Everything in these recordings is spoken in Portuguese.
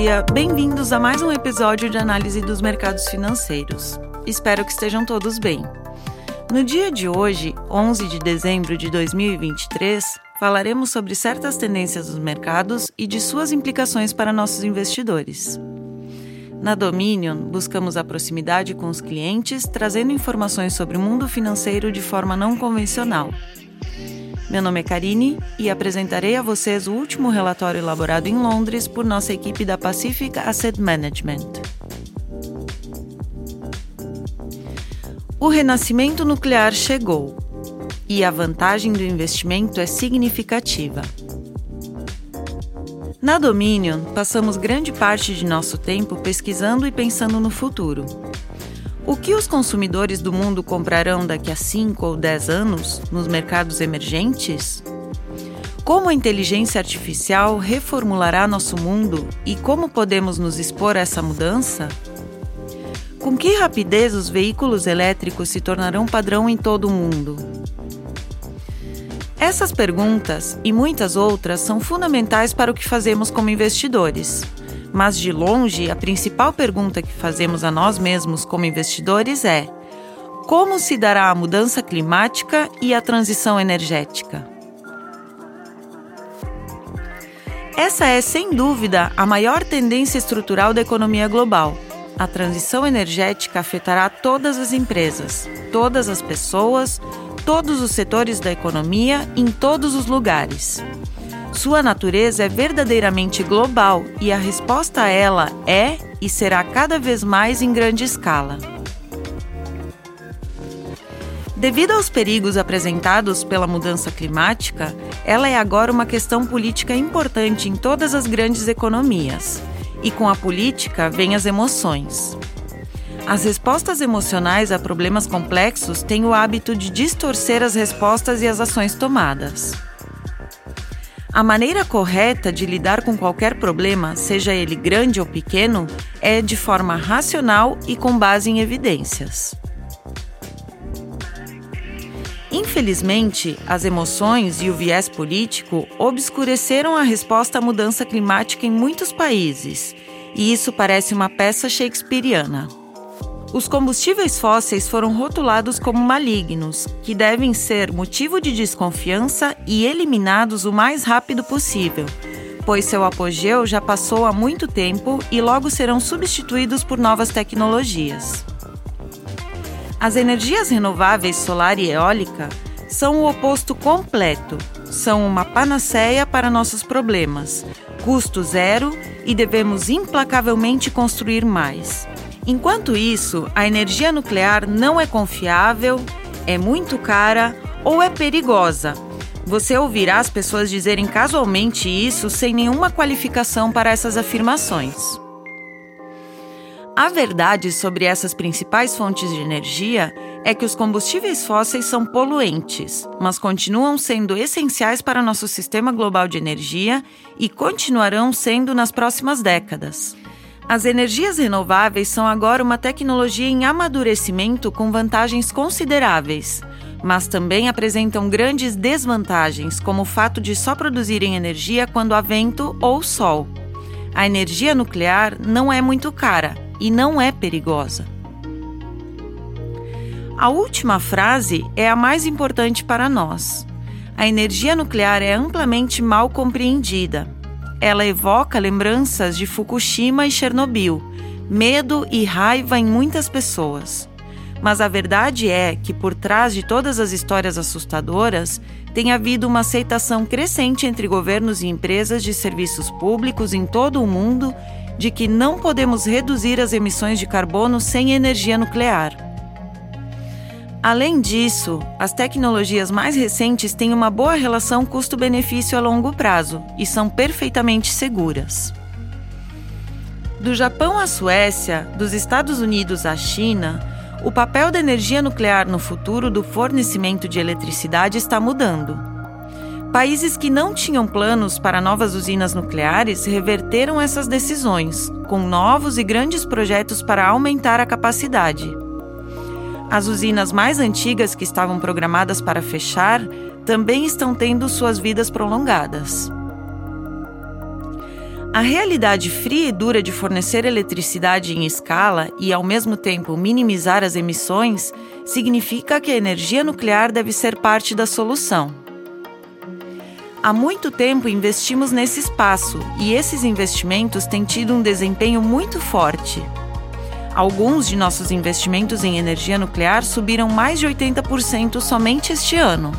dia, bem-vindos a mais um episódio de análise dos mercados financeiros. Espero que estejam todos bem. No dia de hoje, 11 de dezembro de 2023, falaremos sobre certas tendências dos mercados e de suas implicações para nossos investidores. Na Dominion, buscamos a proximidade com os clientes, trazendo informações sobre o mundo financeiro de forma não convencional. Meu nome é Karine e apresentarei a vocês o último relatório elaborado em Londres por nossa equipe da Pacific Asset Management. O renascimento nuclear chegou e a vantagem do investimento é significativa. Na Dominion, passamos grande parte de nosso tempo pesquisando e pensando no futuro. O que os consumidores do mundo comprarão daqui a 5 ou 10 anos nos mercados emergentes? Como a inteligência artificial reformulará nosso mundo e como podemos nos expor a essa mudança? Com que rapidez os veículos elétricos se tornarão padrão em todo o mundo? Essas perguntas e muitas outras são fundamentais para o que fazemos como investidores. Mas, de longe, a principal pergunta que fazemos a nós mesmos como investidores é: como se dará a mudança climática e a transição energética? Essa é, sem dúvida, a maior tendência estrutural da economia global. A transição energética afetará todas as empresas, todas as pessoas, todos os setores da economia em todos os lugares. Sua natureza é verdadeiramente global e a resposta a ela é e será cada vez mais em grande escala. Devido aos perigos apresentados pela mudança climática, ela é agora uma questão política importante em todas as grandes economias. E com a política vêm as emoções. As respostas emocionais a problemas complexos têm o hábito de distorcer as respostas e as ações tomadas. A maneira correta de lidar com qualquer problema, seja ele grande ou pequeno, é de forma racional e com base em evidências. Infelizmente, as emoções e o viés político obscureceram a resposta à mudança climática em muitos países, e isso parece uma peça shakespeariana. Os combustíveis fósseis foram rotulados como malignos, que devem ser motivo de desconfiança e eliminados o mais rápido possível, pois seu apogeu já passou há muito tempo e logo serão substituídos por novas tecnologias. As energias renováveis solar e eólica são o oposto completo, são uma panaceia para nossos problemas, custo zero e devemos implacavelmente construir mais. Enquanto isso, a energia nuclear não é confiável, é muito cara ou é perigosa. Você ouvirá as pessoas dizerem casualmente isso sem nenhuma qualificação para essas afirmações. A verdade sobre essas principais fontes de energia é que os combustíveis fósseis são poluentes, mas continuam sendo essenciais para nosso sistema global de energia e continuarão sendo nas próximas décadas. As energias renováveis são agora uma tecnologia em amadurecimento com vantagens consideráveis, mas também apresentam grandes desvantagens, como o fato de só produzirem energia quando há vento ou sol. A energia nuclear não é muito cara e não é perigosa. A última frase é a mais importante para nós. A energia nuclear é amplamente mal compreendida ela evoca lembranças de Fukushima e Chernobyl, medo e raiva em muitas pessoas. Mas a verdade é que por trás de todas as histórias assustadoras, tem havido uma aceitação crescente entre governos e empresas de serviços públicos em todo o mundo de que não podemos reduzir as emissões de carbono sem energia nuclear. Além disso, as tecnologias mais recentes têm uma boa relação custo-benefício a longo prazo e são perfeitamente seguras. Do Japão à Suécia, dos Estados Unidos à China, o papel da energia nuclear no futuro do fornecimento de eletricidade está mudando. Países que não tinham planos para novas usinas nucleares reverteram essas decisões, com novos e grandes projetos para aumentar a capacidade. As usinas mais antigas que estavam programadas para fechar também estão tendo suas vidas prolongadas. A realidade fria e dura de fornecer eletricidade em escala e, ao mesmo tempo, minimizar as emissões significa que a energia nuclear deve ser parte da solução. Há muito tempo investimos nesse espaço e esses investimentos têm tido um desempenho muito forte. Alguns de nossos investimentos em energia nuclear subiram mais de 80% somente este ano.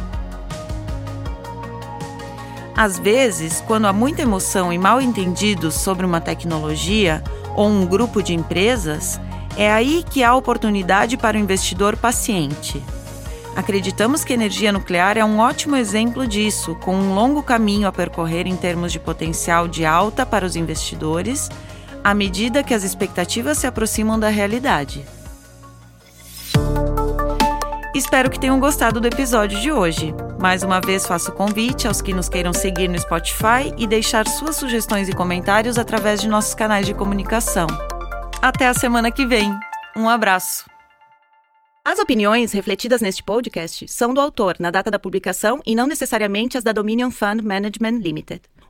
Às vezes, quando há muita emoção e mal entendidos sobre uma tecnologia ou um grupo de empresas, é aí que há oportunidade para o investidor paciente. Acreditamos que energia nuclear é um ótimo exemplo disso, com um longo caminho a percorrer em termos de potencial de alta para os investidores, à medida que as expectativas se aproximam da realidade. Espero que tenham gostado do episódio de hoje. Mais uma vez faço convite aos que nos queiram seguir no Spotify e deixar suas sugestões e comentários através de nossos canais de comunicação. Até a semana que vem. Um abraço. As opiniões refletidas neste podcast são do autor na data da publicação e não necessariamente as da Dominion Fund Management Limited.